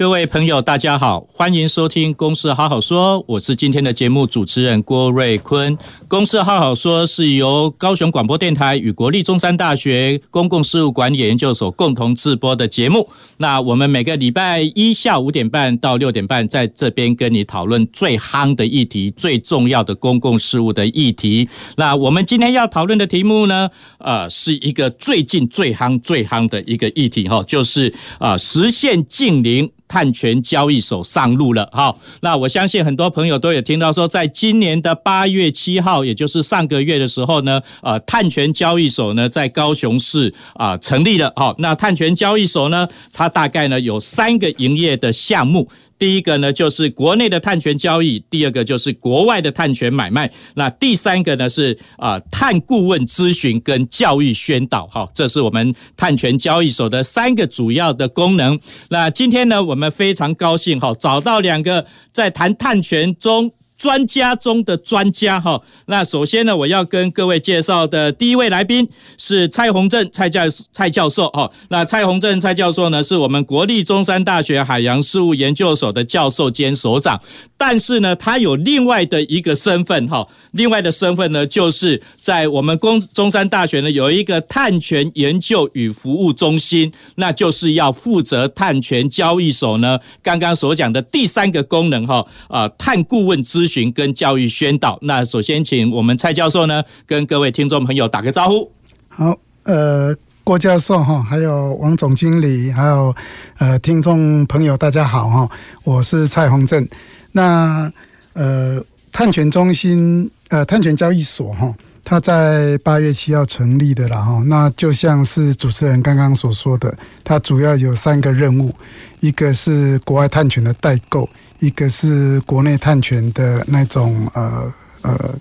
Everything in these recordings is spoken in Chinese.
各位朋友，大家好，欢迎收听《公司好好说》，我是今天的节目主持人郭瑞坤。《公司好好说》是由高雄广播电台与国立中山大学公共事务管理研究所共同制播的节目。那我们每个礼拜一下午五点半到六点半，在这边跟你讨论最夯的议题、最重要的公共事务的议题。那我们今天要讨论的题目呢，呃，是一个最近最夯、最夯的一个议题哈，就是啊，实现净零。碳权交易所上路了，好，那我相信很多朋友都有听到说，在今年的八月七号，也就是上个月的时候呢，呃，碳权交易所呢在高雄市啊成立了，好，那碳权交易所呢，它大概呢有三个营业的项目。第一个呢，就是国内的碳权交易；第二个就是国外的碳权买卖；那第三个呢是啊碳顾问咨询跟教育宣导。哈，这是我们碳权交易所的三个主要的功能。那今天呢，我们非常高兴哈，找到两个在谈碳权中。专家中的专家哈，那首先呢，我要跟各位介绍的第一位来宾是蔡宏正蔡教蔡教授哈。那蔡宏正蔡教授呢，是我们国立中山大学海洋事务研究所的教授兼所长，但是呢，他有另外的一个身份哈，另外的身份呢，就是在我们公中山大学呢有一个碳权研究与服务中心，那就是要负责碳权交易所呢刚刚所讲的第三个功能哈啊，碳顾问咨询跟教育宣导，那首先请我们蔡教授呢，跟各位听众朋友打个招呼。好，呃，郭教授哈，还有王总经理，还有呃听众朋友，大家好哈，我是蔡宏正。那呃，碳权中心呃，碳权交易所哈，它在八月七号成立的了哈。那就像是主持人刚刚所说的，它主要有三个任务，一个是国外碳权的代购。一个是国内碳权的那种呃呃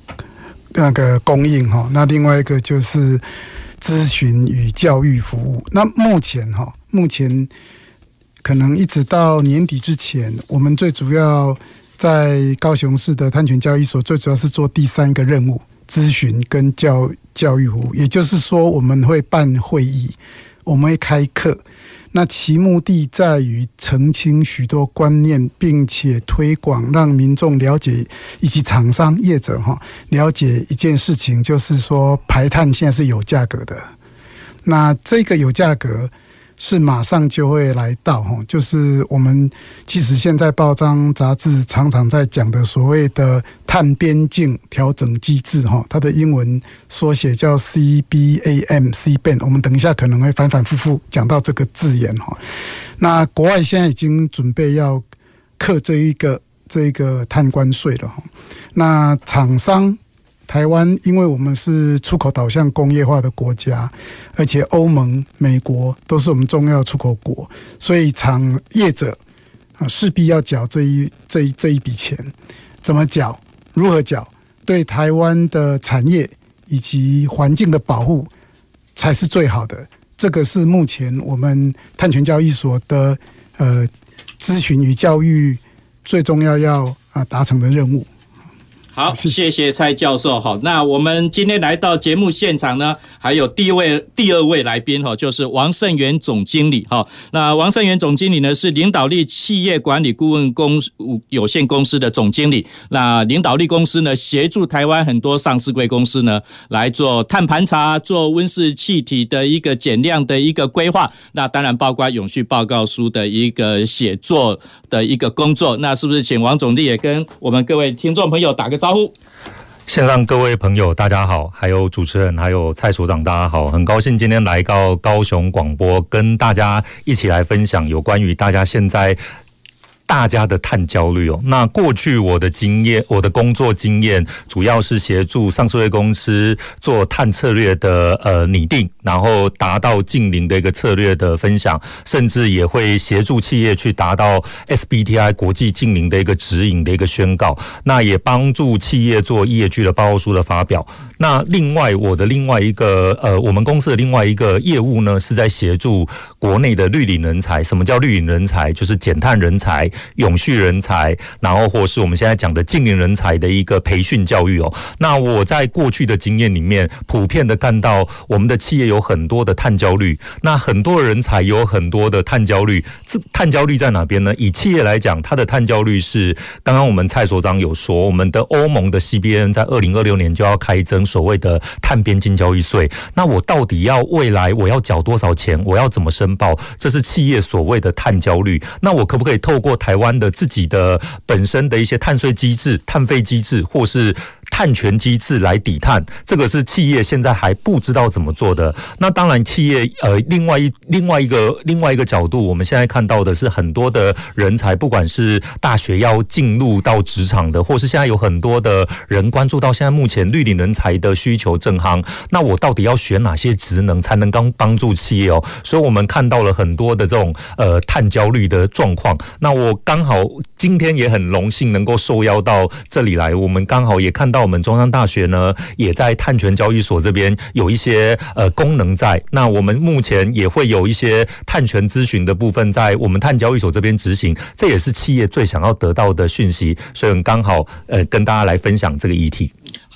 那个供应哈，那另外一个就是咨询与教育服务。那目前哈，目前可能一直到年底之前，我们最主要在高雄市的碳权交易所，最主要是做第三个任务：咨询跟教教育服务。也就是说，我们会办会议，我们会开课。那其目的在于澄清许多观念，并且推广，让民众了解以及厂商业者哈了解一件事情，就是说排碳现在是有价格的。那这个有价格。是马上就会来到哈，就是我们其实现在报章杂志常常在讲的所谓的碳边境调整机制哈，它的英文缩写叫 CBAM，CBAM。我们等一下可能会反反复复讲到这个字眼哈。那国外现在已经准备要刻这一个这一个碳关税了哈。那厂商。台湾，因为我们是出口导向工业化的国家，而且欧盟、美国都是我们重要出口国，所以厂业者啊势必要缴这一这一这一笔钱。怎么缴？如何缴？对台湾的产业以及环境的保护才是最好的。这个是目前我们碳权交易所的呃咨询与教育最重要要啊达成的任务。好，谢谢蔡教授。好，那我们今天来到节目现场呢，还有第一位、第二位来宾哈，就是王胜元总经理哈。那王胜元总经理呢，是领导力企业管理顾问公司有限公司的总经理。那领导力公司呢，协助台湾很多上市贵公司呢，来做碳盘查、做温室气体的一个减量的一个规划。那当然包括永续报告书的一个写作的一个工作。那是不是请王总经理也跟我们各位听众朋友打个招呼？线上各位朋友，大家好，还有主持人，还有蔡所长，大家好，很高兴今天来到高雄广播，跟大家一起来分享有关于大家现在大家的碳焦虑哦。那过去我的经验，我的工作经验主要是协助上市柜公司做碳策略的呃拟定，然后达到净零的一个策略的分享，甚至也会协助企业去达到 SBTI 国际净零的一个指引的一个宣告。那也帮助企业做 ESG 的报告书的发表。那另外我的另外一个呃，我们公司的另外一个业务呢，是在协助国内的绿领人才。什么叫绿领人才？就是减碳人才。永续人才，然后或是我们现在讲的净零人才的一个培训教育哦。那我在过去的经验里面，普遍的看到我们的企业有很多的碳焦虑，那很多人才有很多的碳焦虑。这碳焦虑在哪边呢？以企业来讲，它的碳焦虑是刚刚我们蔡所长有说，我们的欧盟的 CBN 在二零二六年就要开征所谓的碳边境交易税。那我到底要未来我要缴多少钱？我要怎么申报？这是企业所谓的碳焦虑。那我可不可以透过台湾的自己的本身的一些碳税机制、碳费机制，或是碳权机制来抵碳？这个是企业现在还不知道怎么做的。那当然，企业呃，另外一另外一个另外一个角度，我们现在看到的是很多的人才，不管是大学要进入到职场的，或是现在有很多的人关注到现在目前绿领人才的需求正夯。那我到底要选哪些职能才能刚帮助企业哦？所以我们看到了很多的这种呃碳焦虑的状况。那我。刚好今天也很荣幸能够受邀到这里来，我们刚好也看到我们中山大学呢，也在碳权交易所这边有一些呃功能在。那我们目前也会有一些碳权咨询的部分在我们碳交易所这边执行，这也是企业最想要得到的讯息，所以刚好呃跟大家来分享这个议题。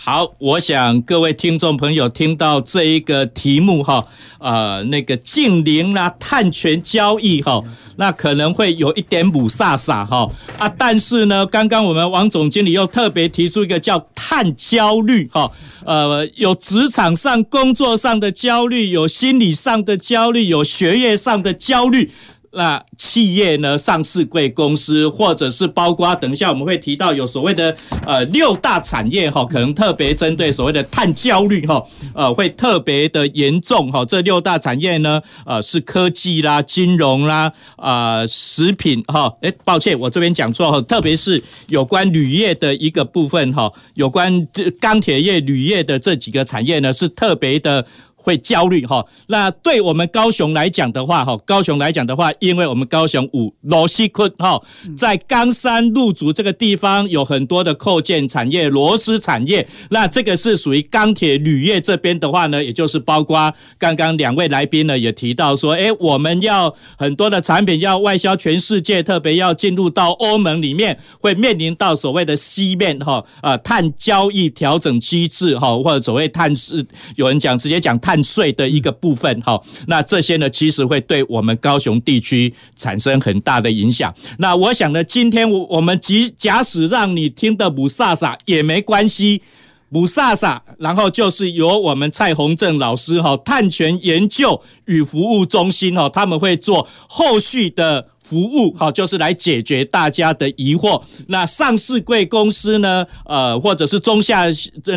好，我想各位听众朋友听到这一个题目哈，呃，那个净零啦，碳权交易哈，那可能会有一点母煞煞哈啊，但是呢，刚刚我们王总经理又特别提出一个叫碳焦虑哈，呃，有职场上工作上的焦虑，有心理上的焦虑，有学业上的焦虑。那企业呢，上市贵公司，或者是包括等一下我们会提到有所谓的呃六大产业哈，可能特别针对所谓的碳焦虑哈，呃会特别的严重哈。这六大产业呢，呃是科技啦、金融啦、啊、呃、食品哈。哎，抱歉，我这边讲错哈，特别是有关铝业的一个部分哈，有关钢铁业、铝业的这几个产业呢，是特别的。会焦虑哈，那对我们高雄来讲的话哈，高雄来讲的话，因为我们高雄五罗西坤哈，在冈山路竹这个地方有很多的扣件产业、螺丝产业，那这个是属于钢铁铝业这边的话呢，也就是包括刚刚两位来宾呢也提到说，哎，我们要很多的产品要外销全世界，特别要进入到欧盟里面，会面临到所谓的 CBAM 哈，呃，碳交易调整机制哈，或者所谓碳是有人讲直接讲碳。碳税的一个部分，哈，那这些呢，其实会对我们高雄地区产生很大的影响。那我想呢，今天我我们即假使让你听得雾煞煞也没关系，雾煞煞，然后就是由我们蔡宏正老师哈，碳权研究与服务中心哈，他们会做后续的服务，哈，就是来解决大家的疑惑。那上市贵公司呢，呃，或者是中下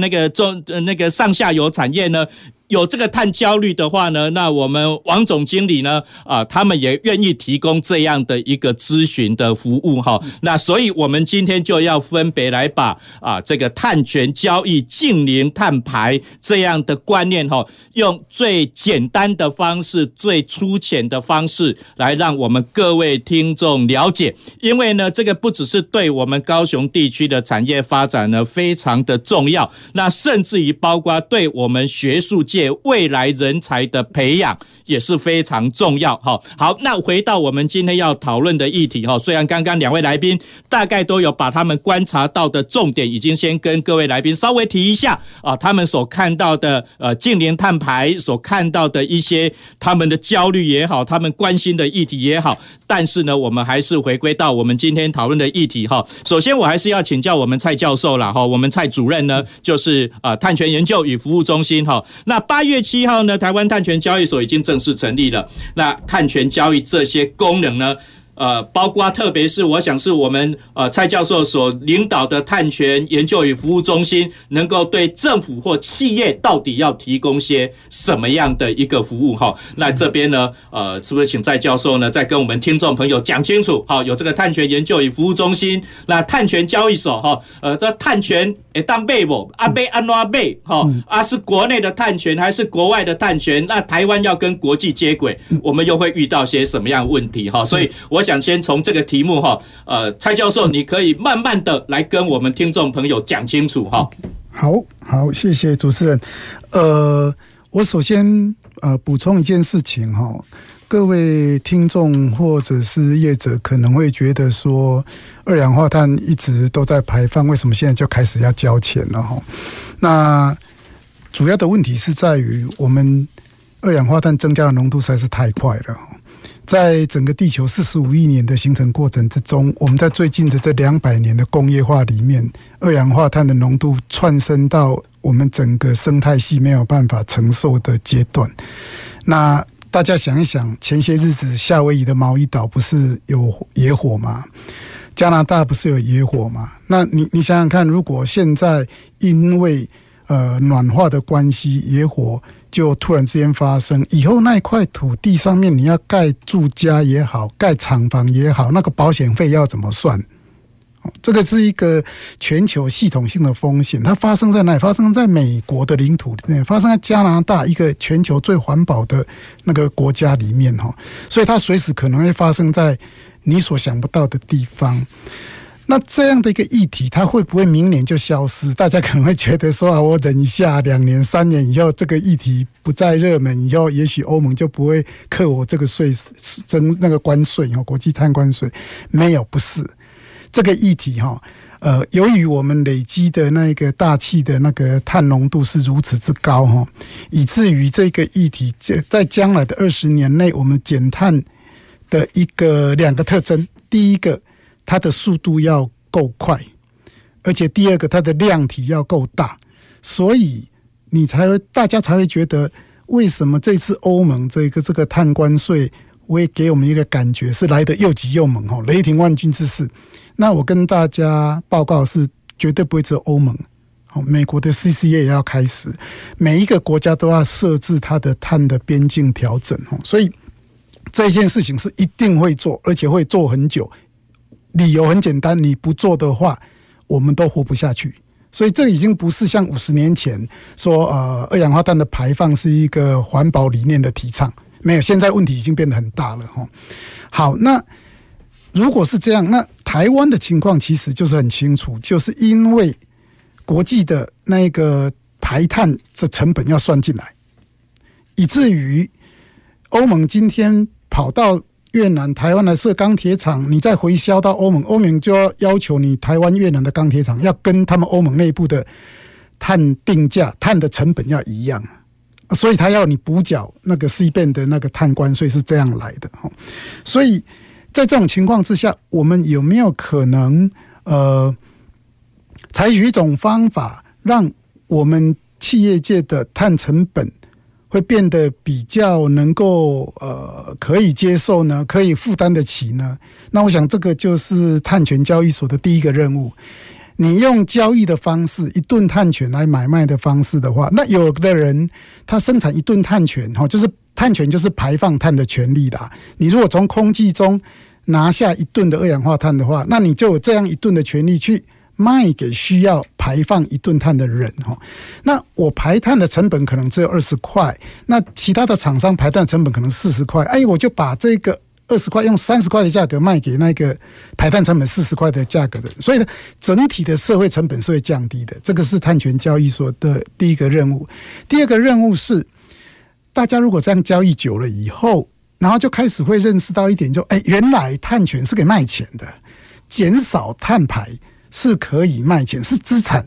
那个中那个上下游产业呢？有这个碳焦虑的话呢，那我们王总经理呢，啊，他们也愿意提供这样的一个咨询的服务哈。那所以我们今天就要分别来把啊这个碳权交易、净零碳排这样的观念哈，用最简单的方式、最粗浅的方式来让我们各位听众了解。因为呢，这个不只是对我们高雄地区的产业发展呢非常的重要，那甚至于包括对我们学术。未来人才的培养也是非常重要。好，好，那回到我们今天要讨论的议题哈。虽然刚刚两位来宾大概都有把他们观察到的重点，已经先跟各位来宾稍微提一下啊，他们所看到的呃近年碳排所看到的一些他们的焦虑也好，他们关心的议题也好。但是呢，我们还是回归到我们今天讨论的议题哈。首先，我还是要请教我们蔡教授了哈。我们蔡主任呢，就是啊碳权研究与服务中心哈。那八月七号呢，台湾碳权交易所已经正式成立了。那碳权交易这些功能呢，呃，包括特别是我想是我们呃蔡教授所领导的碳权研究与服务中心，能够对政府或企业到底要提供些什么样的一个服务哈？那这边呢，呃，是不是请蔡教授呢再跟我们听众朋友讲清楚？好，有这个碳权研究与服务中心，那碳权交易所哈，呃，这碳权诶当被不？阿贝安拉贝哈？啊，是国内的碳权还是国外的碳权？那台湾要跟国际接轨，我们又会遇到些什么样的问题哈？所以我。想先从这个题目哈，呃，蔡教授，你可以慢慢的来跟我们听众朋友讲清楚哈。好好，谢谢主持人。呃，我首先呃补充一件事情哈，各位听众或者是业者可能会觉得说，二氧化碳一直都在排放，为什么现在就开始要交钱了哈？那主要的问题是在于我们二氧化碳增加的浓度实在是太快了。在整个地球四十五亿年的形成过程之中，我们在最近的这两百年的工业化里面，二氧化碳的浓度窜升到我们整个生态系没有办法承受的阶段。那大家想一想，前些日子夏威夷的毛伊岛不是有野火吗？加拿大不是有野火吗？那你你想想看，如果现在因为呃暖化的关系，野火就突然之间发生，以后那一块土地上面你要盖住家也好，盖厂房也好，那个保险费要怎么算？这个是一个全球系统性的风险，它发生在哪？发生在美国的领土里面，发生在加拿大一个全球最环保的那个国家里面哈，所以它随时可能会发生在你所想不到的地方。那这样的一个议题，它会不会明年就消失？大家可能会觉得说啊，我忍一下，两年、三年以后，这个议题不再热门，以后也许欧盟就不会课我这个税，征那个关税哦，国际碳关税。没有，不是这个议题哈。呃，由于我们累积的那个大气的那个碳浓度是如此之高哈，以至于这个议题在在将来的二十年内，我们减碳的一个两个特征，第一个。它的速度要够快，而且第二个，它的量体要够大，所以你才会大家才会觉得，为什么这次欧盟这个这个碳关税会给我们一个感觉是来的又急又猛哦，雷霆万钧之势。那我跟大家报告是绝对不会只有欧盟，哦，美国的 CCA 也要开始，每一个国家都要设置它的碳的边境调整哦，所以这件事情是一定会做，而且会做很久。理由很简单，你不做的话，我们都活不下去。所以这已经不是像五十年前说，呃，二氧化碳的排放是一个环保理念的提倡。没有，现在问题已经变得很大了哈。好，那如果是这样，那台湾的情况其实就是很清楚，就是因为国际的那个排碳的成本要算进来，以至于欧盟今天跑到。越南、台湾来设钢铁厂，你再回销到欧盟，欧盟就要要求你台湾、越南的钢铁厂要跟他们欧盟内部的碳定价、碳的成本要一样，所以他要你补缴那个 CBAM 的那个碳关税是这样来的。所以在这种情况之下，我们有没有可能呃采取一种方法，让我们企业界的碳成本？会变得比较能够呃可以接受呢，可以负担得起呢。那我想这个就是碳权交易所的第一个任务。你用交易的方式，一顿碳权来买卖的方式的话，那有的人他生产一顿碳权，哈，就是碳权就是排放碳的权利啦。你如果从空气中拿下一顿的二氧化碳的话，那你就有这样一顿的权利去。卖给需要排放一吨碳的人哈，那我排碳的成本可能只有二十块，那其他的厂商排碳成本可能四十块，哎，我就把这个二十块用三十块的价格卖给那个排碳成本四十块的价格的，所以呢，整体的社会成本是会降低的。这个是碳权交易所的第一个任务。第二个任务是，大家如果这样交易久了以后，然后就开始会认识到一点，就哎，原来碳权是给卖钱的，减少碳排。是可以卖钱，是资产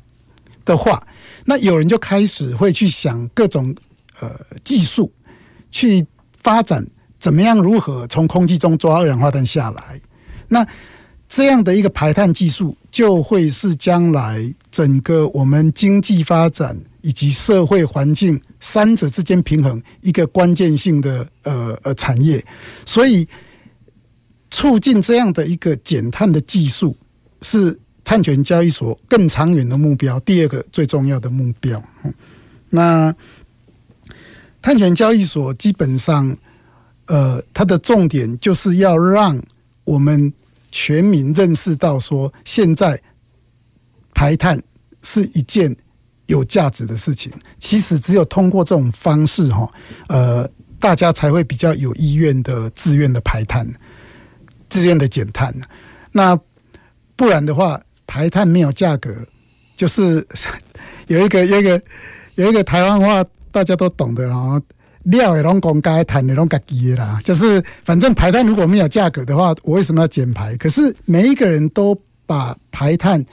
的话，那有人就开始会去想各种呃技术，去发展怎么样如何从空气中抓二氧化碳下来。那这样的一个排碳技术，就会是将来整个我们经济发展以及社会环境三者之间平衡一个关键性的呃呃产业。所以促进这样的一个减碳的技术，是碳权交易所更长远的目标。第二个最重要的目标，那碳权交易所基本上，呃，它的重点就是要让我们全民认识到，说现在排碳是一件有价值的事情。其实只有通过这种方式，哈，呃。大家才会比较有意愿的、自愿的排碳、自愿的减碳。那不然的话，排碳没有价格，就是 有一个、有一个、有一个台湾话大家都懂的，然后料也拢公开，碳也拢自己的啦。就是反正排碳如果没有价格的话，我为什么要减排？可是每一个人都把排碳。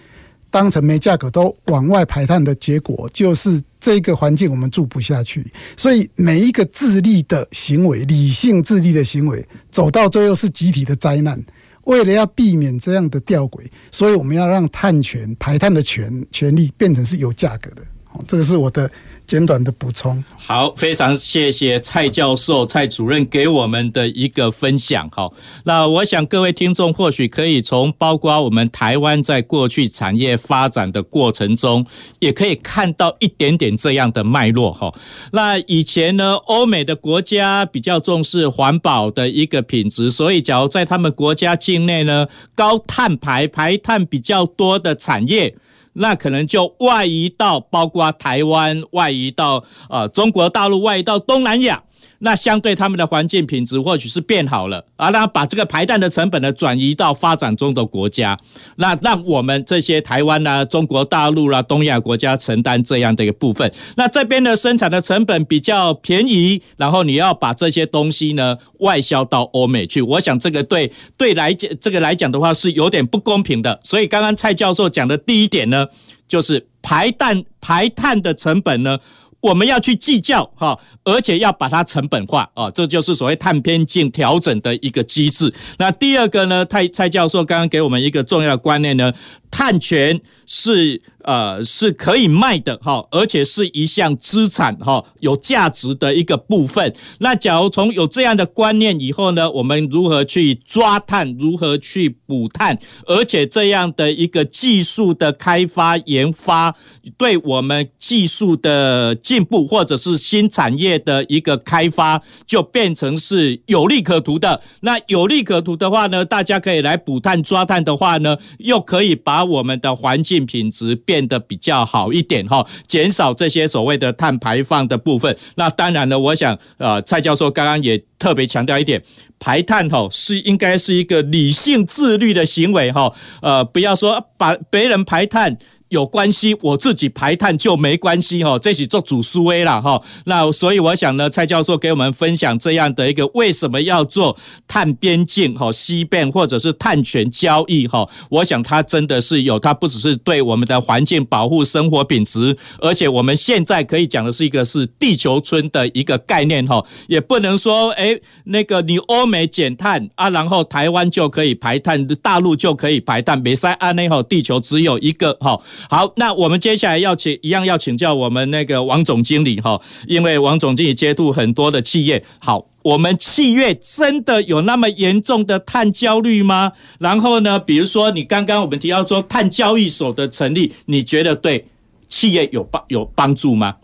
当成没价格都往外排碳的结果，就是这个环境我们住不下去。所以每一个自利的行为，理性自利的行为，走到最后是集体的灾难。为了要避免这样的吊诡，所以我们要让碳权排碳的权权利变成是有价格的。这个是我的。简短的补充。好，非常谢谢蔡教授、蔡主任给我们的一个分享。好，那我想各位听众或许可以从包括我们台湾在过去产业发展的过程中，也可以看到一点点这样的脉络。哈，那以前呢，欧美的国家比较重视环保的一个品质，所以假如在他们国家境内呢，高碳排、排碳比较多的产业。那可能就外移到包括台湾，外移到呃中国大陆，外移到东南亚。那相对他们的环境品质或许是变好了啊，那把这个排碳的成本呢转移到发展中的国家，那让我们这些台湾呐、中国大陆啦、东亚国家承担这样的一个部分。那这边的生产的成本比较便宜，然后你要把这些东西呢外销到欧美去，我想这个对对来讲这个来讲的话是有点不公平的。所以刚刚蔡教授讲的第一点呢，就是排碳排碳的成本呢。我们要去计较哈，而且要把它成本化啊，这就是所谓碳边境调整的一个机制。那第二个呢，蔡蔡教授刚刚给我们一个重要的观念呢，碳权是。呃，是可以卖的哈，而且是一项资产哈，有价值的一个部分。那假如从有这样的观念以后呢，我们如何去抓碳，如何去补碳，而且这样的一个技术的开发研发，对我们技术的进步或者是新产业的一个开发，就变成是有利可图的。那有利可图的话呢，大家可以来补碳抓碳的话呢，又可以把把我们的环境品质变。得比较好一点哈，减少这些所谓的碳排放的部分。那当然了，我想呃，蔡教授刚刚也特别强调一点，排碳吼是应该是一个理性自律的行为哈，呃，不要说把别人排碳。有关系，我自己排碳就没关系哈，这是做主思维了哈。那所以我想呢，蔡教授给我们分享这样的一个为什么要做碳边境哈、西边或者是碳权交易哈，我想它真的是有，它不只是对我们的环境保护、生活品质，而且我们现在可以讲的是一个是地球村的一个概念哈，也不能说哎那个你欧美减碳啊，然后台湾就可以排碳，大陆就可以排碳，没塞安内哈，地球只有一个哈。好，那我们接下来要请一样要请教我们那个王总经理哈，因为王总经理接触很多的企业。好，我们企业真的有那么严重的碳焦虑吗？然后呢，比如说你刚刚我们提到说碳交易所的成立，你觉得对企业有帮有帮助吗？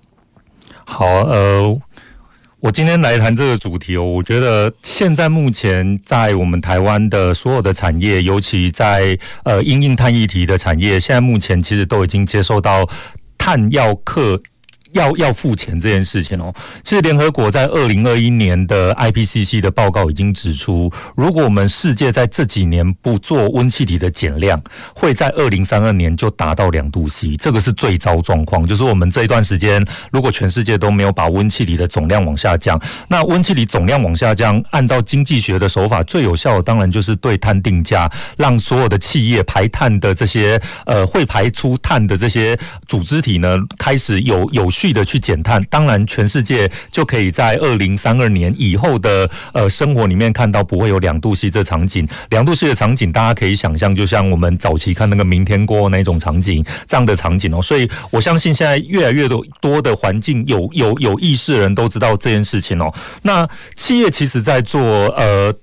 好，呃。我今天来谈这个主题哦，我觉得现在目前在我们台湾的所有的产业，尤其在呃因应碳议题的产业，现在目前其实都已经接受到碳要克。要要付钱这件事情哦，其实联合国在二零二一年的 IPCC 的报告已经指出，如果我们世界在这几年不做温气体的减量，会在二零三二年就达到两度 C，这个是最糟状况。就是我们这一段时间，如果全世界都没有把温气体的总量往下降，那温气体总量往下降，按照经济学的手法，最有效的当然就是对碳定价，让所有的企业排碳的这些呃会排出碳的这些组织体呢，开始有有。去的去减碳，当然全世界就可以在二零三二年以后的呃生活里面看到不会有两度 C 这场景。两度 C 的场景，大家可以想象，就像我们早期看那个明天过那种场景这样的场景哦。所以我相信现在越来越多多的环境有有有意识的人都知道这件事情哦。那企业其实在做呃。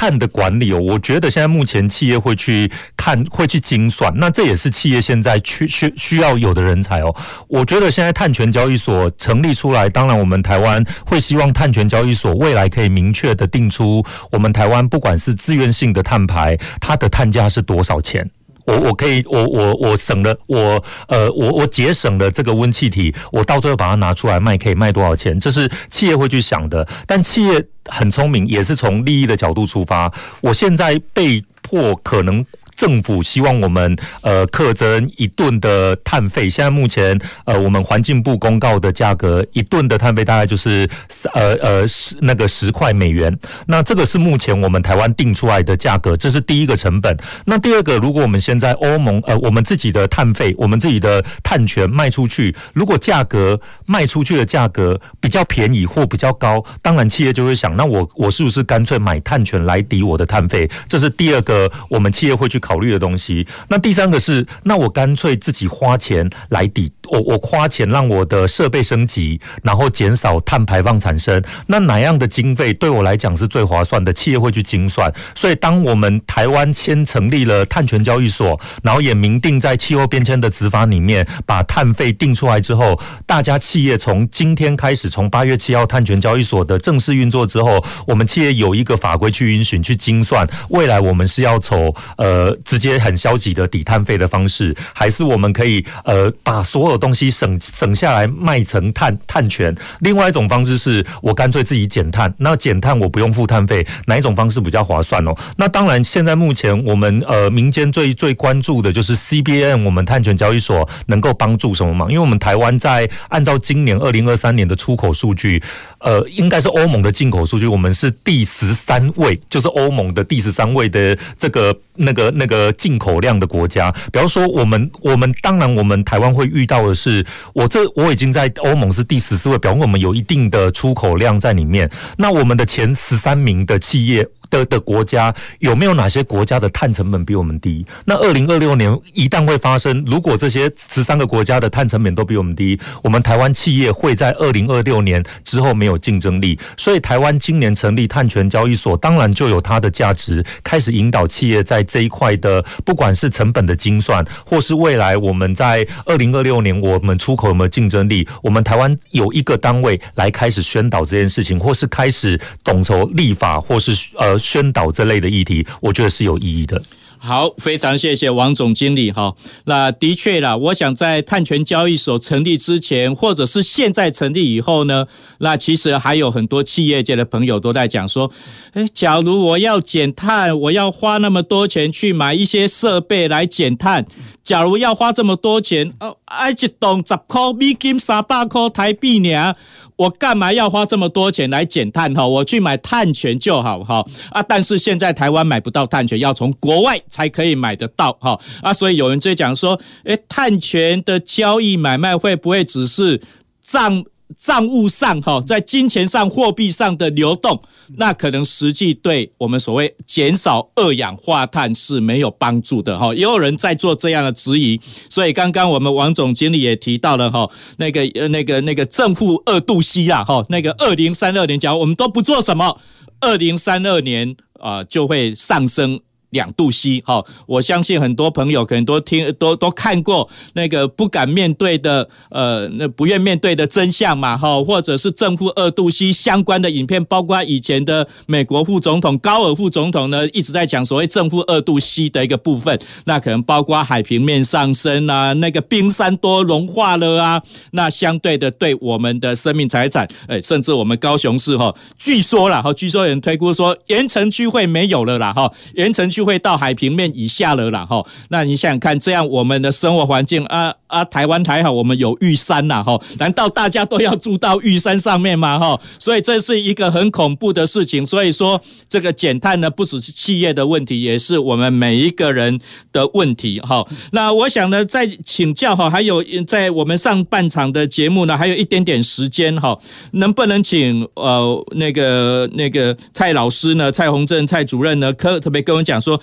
碳的管理哦，我觉得现在目前企业会去看，会去精算，那这也是企业现在需需需要有的人才哦。我觉得现在碳权交易所成立出来，当然我们台湾会希望碳权交易所未来可以明确的定出我们台湾不管是自愿性的碳排，它的碳价是多少钱。我我可以，我我我省了，我呃，我我节省了这个温气体，我到最后把它拿出来卖，可以卖多少钱？这是企业会去想的。但企业很聪明，也是从利益的角度出发。我现在被迫可能。政府希望我们呃课征一吨的碳费，现在目前呃我们环境部公告的价格，一吨的碳费大概就是呃呃十那个十块美元。那这个是目前我们台湾定出来的价格，这是第一个成本。那第二个，如果我们现在欧盟呃我们自己的碳费，我们自己的碳权卖出去，如果价格卖出去的价格比较便宜或比较高，当然企业就会想，那我我是不是干脆买碳权来抵我的碳费？这是第二个，我们企业会去考。考虑的东西，那第三个是，那我干脆自己花钱来抵，我我花钱让我的设备升级，然后减少碳排放产生，那哪样的经费对我来讲是最划算的？企业会去精算。所以，当我们台湾先成立了碳权交易所，然后也明定在气候变迁的执法里面把碳费定出来之后，大家企业从今天开始，从八月七号碳权交易所的正式运作之后，我们企业有一个法规去允许去精算，未来我们是要走呃。直接很消极的抵碳费的方式，还是我们可以呃把所有东西省省下来卖成碳碳权？另外一种方式是我干脆自己减碳，那减碳我不用付碳费，哪一种方式比较划算哦？那当然，现在目前我们呃民间最最关注的就是 CBN，我们碳权交易所能够帮助什么忙？因为我们台湾在按照今年二零二三年的出口数据，呃，应该是欧盟的进口数据，我们是第十三位，就是欧盟的第十三位的这个那个那个。进口量的国家，比方说我们，我们当然，我们台湾会遇到的是，我这我已经在欧盟是第十四位，表示我们有一定的出口量在里面。那我们的前十三名的企业。的的国家有没有哪些国家的碳成本比我们低？那二零二六年一旦会发生，如果这些十三个国家的碳成本都比我们低，我们台湾企业会在二零二六年之后没有竞争力。所以台湾今年成立碳权交易所，当然就有它的价值，开始引导企业在这一块的，不管是成本的精算，或是未来我们在二零二六年我们出口有没有竞争力，我们台湾有一个单位来开始宣导这件事情，或是开始统筹立法，或是呃。宣导这类的议题，我觉得是有意义的。好，非常谢谢王总经理哈。那的确啦，我想在碳权交易所成立之前，或者是现在成立以后呢，那其实还有很多企业界的朋友都在讲说，诶，假如我要减碳，我要花那么多钱去买一些设备来减碳。假如要花这么多钱，哦，一栋十块美金，三百块台币呢？我干嘛要花这么多钱来减碳？哈，我去买碳权就好哈啊！但是现在台湾买不到碳权，要从国外才可以买得到哈啊！所以有人在讲说，诶，碳权的交易买卖会不会只是账？账务上哈，在金钱上、货币上的流动，那可能实际对我们所谓减少二氧化碳是没有帮助的哈。也有人在做这样的质疑，所以刚刚我们王总经理也提到了哈，那个呃那个那个正负二度 C 啦哈，那个二零三二年，假如我们都不做什么，二零三二年啊就会上升。两度 C，好，我相信很多朋友可能都听都都看过那个不敢面对的，呃，那不愿面对的真相嘛，哈，或者是正负二度 C 相关的影片，包括以前的美国副总统高尔副总统呢，一直在讲所谓正负二度 C 的一个部分，那可能包括海平面上升啊，那个冰山多融化了啊，那相对的对我们的生命财产，哎，甚至我们高雄市哈，据说啦，哈，据说有人推估说盐城区会没有了啦，哈，盐城区。就会到海平面以下了啦，哈。那你想想看，这样我们的生活环境啊啊，台湾还好，我们有玉山呐，哈。难道大家都要住到玉山上面吗？哈。所以这是一个很恐怖的事情。所以说，这个减碳呢，不只是企业的问题，也是我们每一个人的问题。哈。那我想呢，再请教哈，还有在我们上半场的节目呢，还有一点点时间哈，能不能请呃那个那个蔡老师呢，蔡宏正蔡主任呢，可特别跟我讲说。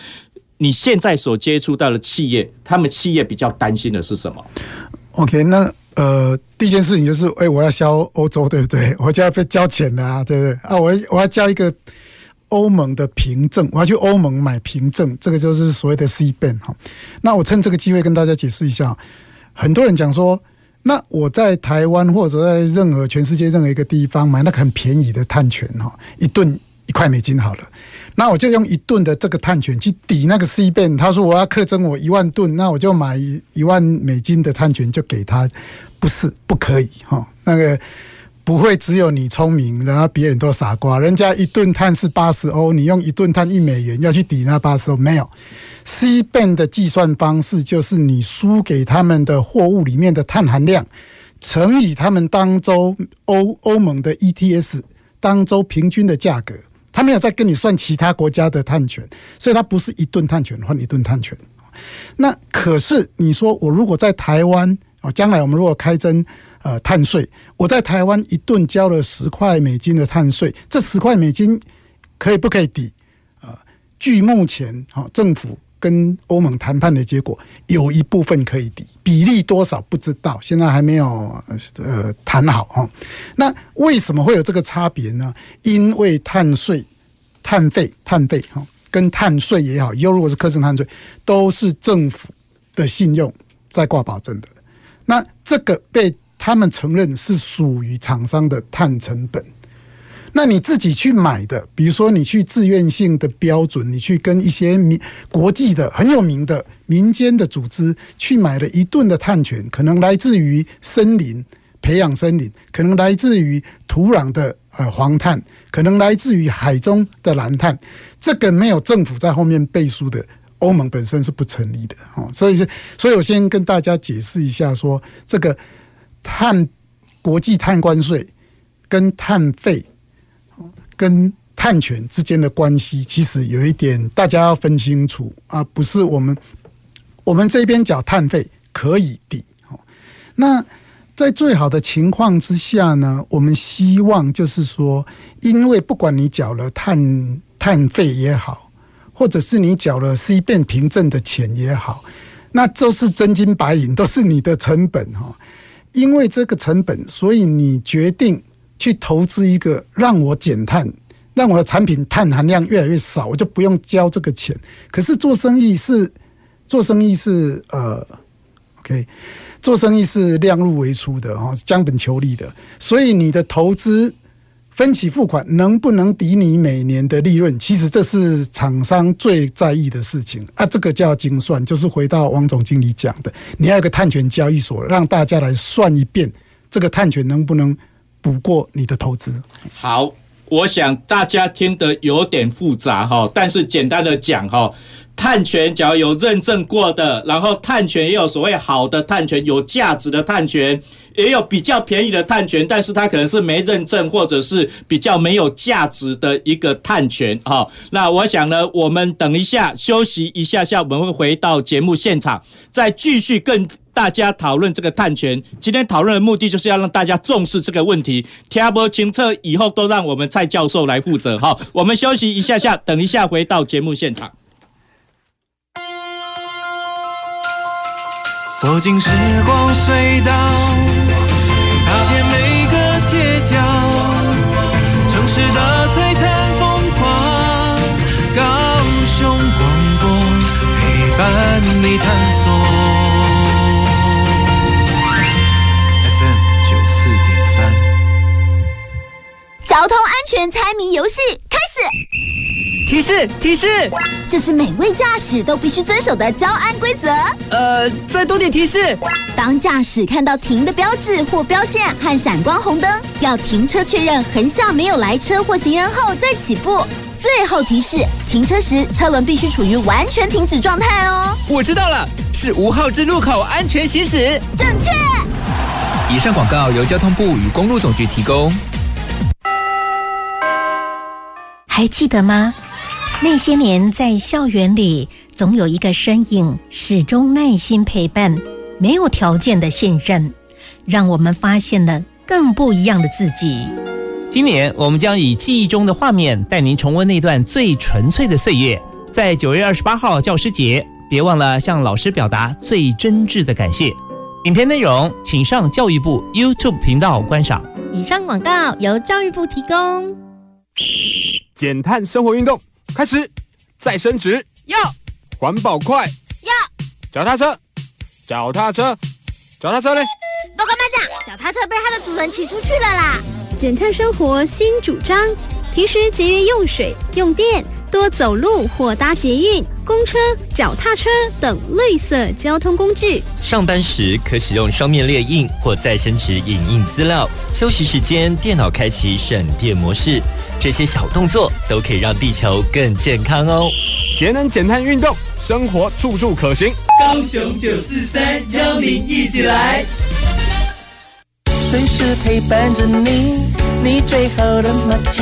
你现在所接触到的企业，他们企业比较担心的是什么？OK，那呃，第一件事情就是，哎、我要销欧洲，对不对？我就要被交钱了啊，对不对？啊，我我要交一个欧盟的凭证，我要去欧盟买凭证，这个就是所谓的 CBAM 哈。那我趁这个机会跟大家解释一下，很多人讲说，那我在台湾或者在任何全世界任何一个地方买那个很便宜的碳权哈，一吨一块美金好了，那我就用一吨的这个碳权去抵那个 CBAM。他说我要克征我一万吨，那我就买一万美金的碳权就给他，不是不可以哈，那个。不会只有你聪明，然后别人都傻瓜。人家一吨碳是八十欧，你用一吨碳一美元要去抵那八十欧，没有。CBAM 的计算方式就是你输给他们的货物里面的碳含量，乘以他们当周欧欧盟的 ETS 当周平均的价格。他没有再跟你算其他国家的碳权，所以他不是一顿碳权换一顿碳权。那可是你说我如果在台湾哦，将来我们如果开征。呃，碳税，我在台湾一顿交了十块美金的碳税，这十块美金可以不可以抵？啊，据目前哈、政府跟欧盟谈判的结果，有一部分可以抵，比例多少不知道，现在还没有呃谈好哈、那为什么会有这个差别呢？因为碳税、碳费、碳费哈、跟碳税也好，以后如果是课征碳税，都是政府的信用在挂保证的。那这个被他们承认是属于厂商的碳成本，那你自己去买的，比如说你去自愿性的标准，你去跟一些民国际的很有名的民间的组织去买了一吨的碳权，可能来自于森林培养森林，可能来自于土壤的呃黄碳，可能来自于海中的蓝碳，这个没有政府在后面背书的，欧盟本身是不成立的哦。所以是，所以我先跟大家解释一下，说这个。碳国际碳关税跟碳费、跟碳权之间的关系，其实有一点大家要分清楚啊，不是我们我们这边缴碳费可以抵。那在最好的情况之下呢，我们希望就是说，因为不管你缴了碳碳费也好，或者是你缴了 C 变凭证的钱也好，那都是真金白银，都是你的成本哈。因为这个成本，所以你决定去投资一个让我减碳，让我的产品碳含量越来越少，我就不用交这个钱。可是做生意是做生意是呃，OK，做生意是量入为出的哦，将本求利的，所以你的投资。分期付款能不能抵你每年的利润？其实这是厂商最在意的事情啊！这个叫精算，就是回到王总经理讲的，你要有个碳权交易所，让大家来算一遍，这个碳权能不能不过你的投资？好，我想大家听得有点复杂哈，但是简单的讲哈。碳权只要有认证过的，然后碳权也有所谓好的碳权，有价值的碳权，也有比较便宜的碳权，但是它可能是没认证或者是比较没有价值的一个碳权哈。那我想呢，我们等一下休息一下下，我们会回到节目现场，再继续跟大家讨论这个碳权。今天讨论的目的就是要让大家重视这个问题，听不清楚以后都让我们蔡教授来负责哈。我们休息一下下，等一下回到节目现场。走进时光隧道，踏遍每个街角，城市的璀璨风光，高雄广播陪伴你探索。FM 九四点三，交通安全猜谜游戏开始。提示提示，这是每位驾驶都必须遵守的交安规则。呃，再多点提示。当驾驶看到停的标志或标线和闪光红灯，要停车确认横向没有来车或行人后再起步。最后提示：停车时车轮必须处于完全停止状态哦。我知道了，是五号之路口安全行驶。正确。以上广告由交通部与公路总局提供。还记得吗？那些年，在校园里，总有一个身影始终耐心陪伴，没有条件的信任，让我们发现了更不一样的自己。今年，我们将以记忆中的画面带您重温那段最纯粹的岁月。在九月二十八号教师节，别忘了向老师表达最真挚的感谢。影片内容，请上教育部 YouTube 频道观赏。以上广告由教育部提供。减碳生活运动开始，再升职，要环保快，要脚踏车，脚踏车，脚踏车嘞！报告班长，脚踏车被它的主人骑出去了啦！减碳生活新主张，平时节约用水用电，多走路或搭捷运、公车、脚踏车等绿色交通工具。上班时可使用双面列印或再生纸影印资料。休息时间，电脑开启省电模式。这些小动作都可以让地球更健康哦！节能减碳运动，生活处处可行。高雄九四三邀您一起来，随时陪伴着你，你最好的默契，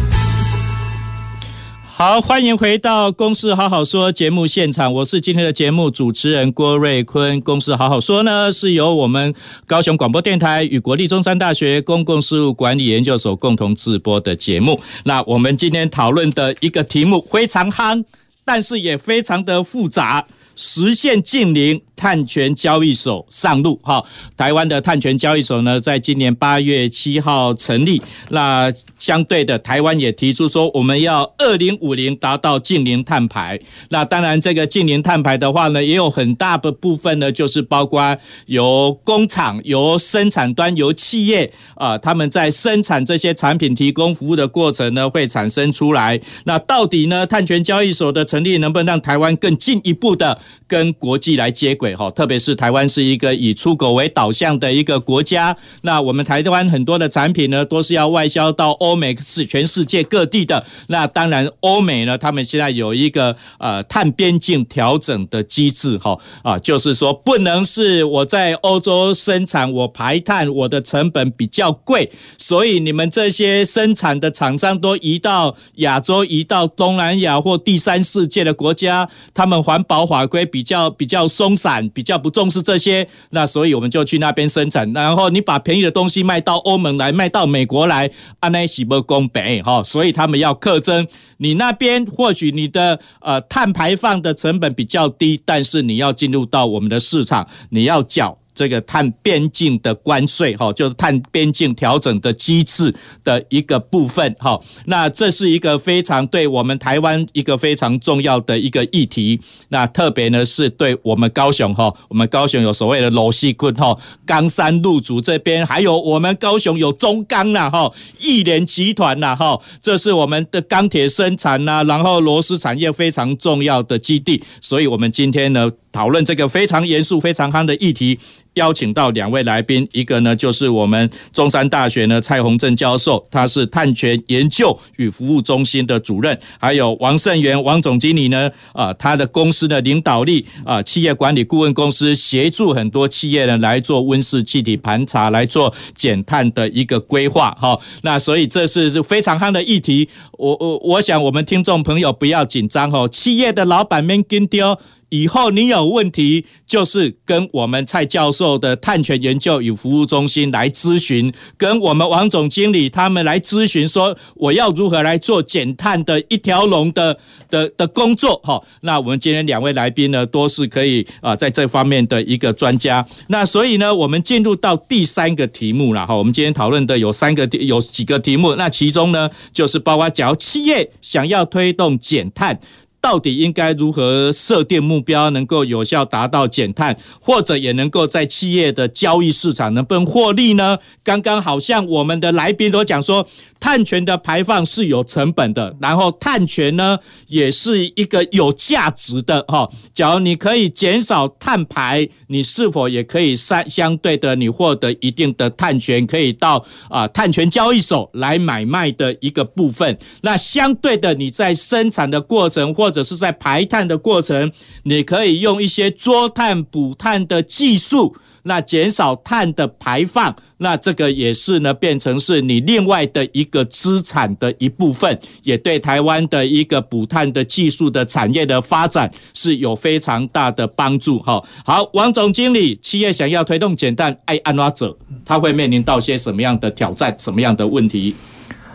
好欢迎回到《公事好好说》节目现场，我是今天的节目主持人郭瑞坤。《公事好好说》呢，是由我们高雄广播电台与国立中山大学公共事务管理研究所共同制播的节目。那我们今天讨论的一个题目非常夯，但是也非常的复杂，实现净零。碳权交易所上路哈，台湾的碳权交易所呢，在今年八月七号成立。那相对的，台湾也提出说，我们要二零五零达到净零碳排。那当然，这个净零碳排的话呢，也有很大的部分呢，就是包括由工厂、由生产端、由企业啊，他们在生产这些产品、提供服务的过程呢，会产生出来。那到底呢，碳权交易所的成立，能不能让台湾更进一步的跟国际来接轨？好，特别是台湾是一个以出口为导向的一个国家，那我们台湾很多的产品呢，都是要外销到欧美，是全世界各地的。那当然，欧美呢，他们现在有一个呃碳边境调整的机制，哈啊，就是说不能是我在欧洲生产，我排碳，我的成本比较贵，所以你们这些生产的厂商都移到亚洲，移到东南亚或第三世界的国家，他们环保法规比较比较松散。比较不重视这些，那所以我们就去那边生产，然后你把便宜的东西卖到欧盟来，卖到美国来，安内西不公平哈，所以他们要克征。你那边或许你的呃碳排放的成本比较低，但是你要进入到我们的市场，你要缴。这个碳边境的关税，哈，就是碳边境调整的机制的一个部分，哈。那这是一个非常对我们台湾一个非常重要的一个议题。那特别呢，是对我们高雄，哈，我们高雄有所谓的螺丝棍，哈，冈山路竹这边，还有我们高雄有中钢啦，哈，亿联集团啦，哈，这是我们的钢铁生产呐，然后螺丝产业非常重要的基地。所以我们今天呢，讨论这个非常严肃、非常夯的议题，邀请到两位来宾，一个呢就是我们中山大学呢蔡宏正教授，他是碳权研究与服务中心的主任，还有王胜源王总经理呢，啊，他的公司的领导力啊，企业管理顾问公司协助很多企业呢来做温室气体盘查，来做减碳的一个规划，哈，那所以这是非常夯的议题，我我我想我们听众朋友不要紧张哦，企业的老板们跟丢。以后你有问题，就是跟我们蔡教授的碳权研究与服务中心来咨询，跟我们王总经理他们来咨询，说我要如何来做减碳的一条龙的的的工作。哈，那我们今天两位来宾呢，都是可以啊，在这方面的一个专家。那所以呢，我们进入到第三个题目了哈。我们今天讨论的有三个有几个题目，那其中呢，就是包括假如企业想要推动减碳。到底应该如何设定目标，能够有效达到减碳，或者也能够在企业的交易市场能不能获利呢？刚刚好像我们的来宾都讲说。碳权的排放是有成本的，然后碳权呢也是一个有价值的哈。假如你可以减少碳排，你是否也可以相相对的你获得一定的碳权，可以到啊碳权交易所来买卖的一个部分。那相对的你在生产的过程或者是在排碳的过程，你可以用一些捉碳补碳的技术。那减少碳的排放，那这个也是呢，变成是你另外的一个资产的一部分，也对台湾的一个补碳的技术的产业的发展是有非常大的帮助。哈，好，王总经理，企业想要推动减碳，爱安拉者，他会面临到些什么样的挑战，什么样的问题？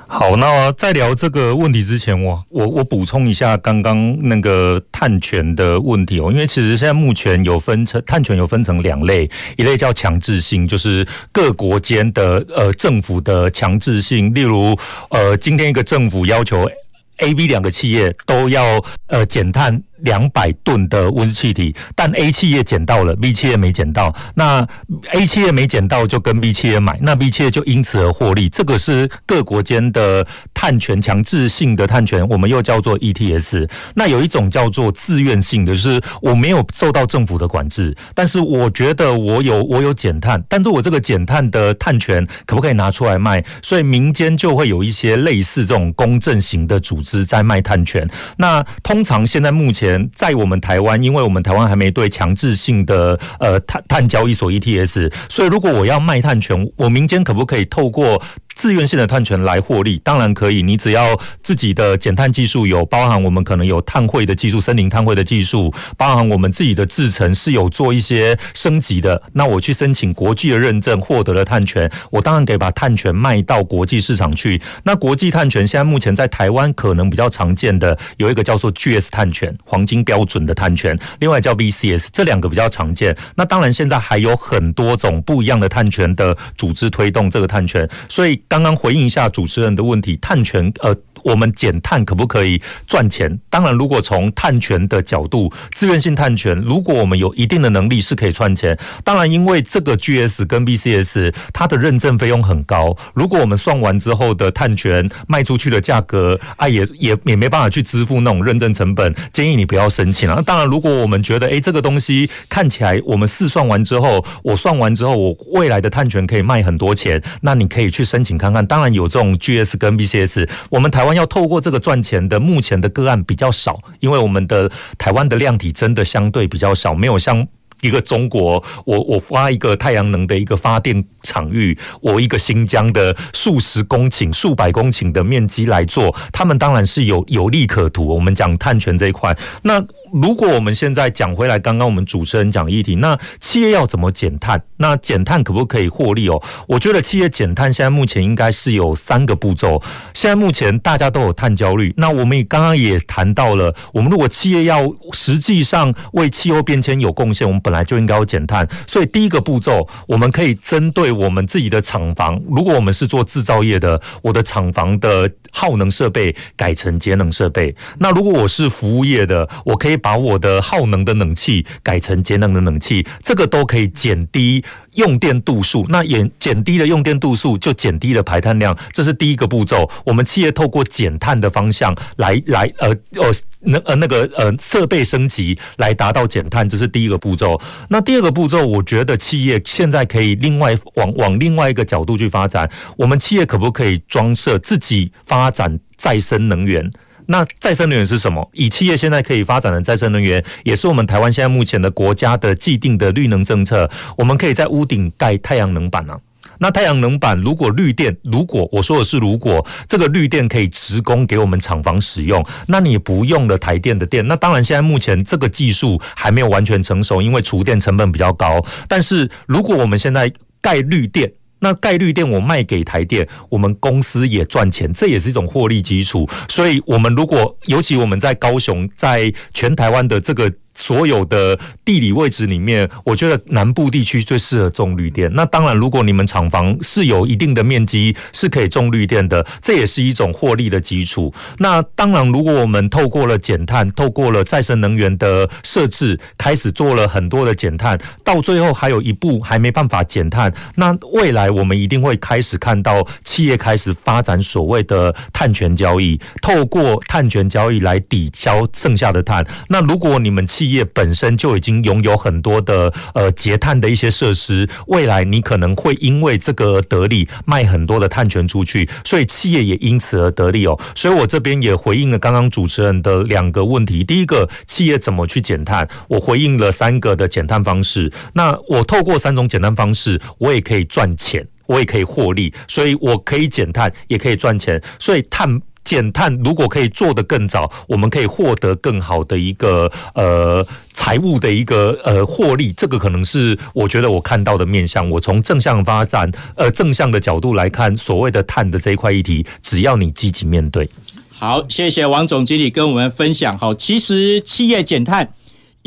好，那在聊这个问题之前，我我我补充一下刚刚那个探权的问题哦，因为其实现在目前有分成探权有分成两类，一类叫强制性，就是各国间的呃政府的强制性，例如呃今天一个政府要求 A、B 两个企业都要呃减碳。两百吨的温室气体，但 A 企业捡到了，B 企业没捡到。那 A 企业没捡到，就跟 B 企业买，那 B 企业就因此而获利。这个是各国间的碳权强制性的碳权，我们又叫做 ETS。那有一种叫做自愿性的，就是我没有受到政府的管制，但是我觉得我有我有减碳，但是我这个减碳的碳权可不可以拿出来卖？所以民间就会有一些类似这种公正型的组织在卖碳权。那通常现在目前。在我们台湾，因为我们台湾还没对强制性的呃碳碳交易所 ETS，所以如果我要卖碳权，我民间可不可以透过？自愿性的碳权来获利，当然可以。你只要自己的减碳技术有包含，我们可能有碳汇的技术、森林碳汇的技术，包含我们自己的制程是有做一些升级的。那我去申请国际的认证，获得了碳权，我当然可以把碳权卖到国际市场去。那国际碳权现在目前在台湾可能比较常见的有一个叫做 GS 碳权，黄金标准的碳权，另外叫 VCS，这两个比较常见。那当然现在还有很多种不一样的碳权的组织推动这个碳权，所以。刚刚回应一下主持人的问题，碳权呃。我们减碳可不可以赚钱？当然，如果从碳权的角度，自愿性碳权，如果我们有一定的能力，是可以赚钱。当然，因为这个 GS 跟 BCS 它的认证费用很高，如果我们算完之后的碳权卖出去的价格啊，也也也没办法去支付那种认证成本，建议你不要申请了。那当然，如果我们觉得诶这个东西看起来我们试算完之后，我算完之后，我未来的碳权可以卖很多钱，那你可以去申请看看。当然有这种 GS 跟 BCS，我们台湾。要透过这个赚钱的，目前的个案比较少，因为我们的台湾的量体真的相对比较少，没有像一个中国，我我发一个太阳能的一个发电场域，我一个新疆的数十公顷、数百公顷的面积来做，他们当然是有有利可图。我们讲碳权这一块，那。如果我们现在讲回来，刚刚我们主持人讲议题，那企业要怎么减碳？那减碳可不可以获利哦？我觉得企业减碳现在目前应该是有三个步骤。现在目前大家都有碳焦虑，那我们刚刚也谈到了，我们如果企业要实际上为气候变迁有贡献，我们本来就应该要减碳。所以第一个步骤，我们可以针对我们自己的厂房，如果我们是做制造业的，我的厂房的耗能设备改成节能设备。那如果我是服务业的，我可以。把我的耗能的冷气改成节能的冷气，这个都可以减低用电度数。那减减低了用电度数，就减低了排碳量，这是第一个步骤。我们企业透过减碳的方向来来呃呃那呃那个呃设备升级来达到减碳，这是第一个步骤。那第二个步骤，我觉得企业现在可以另外往往另外一个角度去发展。我们企业可不可以装设自己发展再生能源？那再生能源是什么？以企业现在可以发展的再生能源，也是我们台湾现在目前的国家的既定的绿能政策。我们可以在屋顶盖太阳能板啊。那太阳能板如果绿电，如果我说的是如果这个绿电可以直供给我们厂房使用，那你不用的台电的电。那当然现在目前这个技术还没有完全成熟，因为储电成本比较高。但是如果我们现在盖绿电，那概率电我卖给台电，我们公司也赚钱，这也是一种获利基础。所以，我们如果尤其我们在高雄，在全台湾的这个。所有的地理位置里面，我觉得南部地区最适合种绿电。那当然，如果你们厂房是有一定的面积，是可以种绿电的，这也是一种获利的基础。那当然，如果我们透过了减碳，透过了再生能源的设置，开始做了很多的减碳，到最后还有一步还没办法减碳，那未来我们一定会开始看到企业开始发展所谓的碳权交易，透过碳权交易来抵消剩下的碳。那如果你们企企业本身就已经拥有很多的呃节碳的一些设施，未来你可能会因为这个得利卖很多的碳权出去，所以企业也因此而得利哦。所以我这边也回应了刚刚主持人的两个问题：第一个，企业怎么去减碳？我回应了三个的减碳方式。那我透过三种减碳方式，我也可以赚钱。我也可以获利，所以我可以减碳，也可以赚钱。所以碳减碳如果可以做得更早，我们可以获得更好的一个呃财务的一个呃获利。这个可能是我觉得我看到的面向。我从正向发展呃正向的角度来看，所谓的碳的这一块议题，只要你积极面对。好，谢谢王总经理跟我们分享。好，其实企业减碳。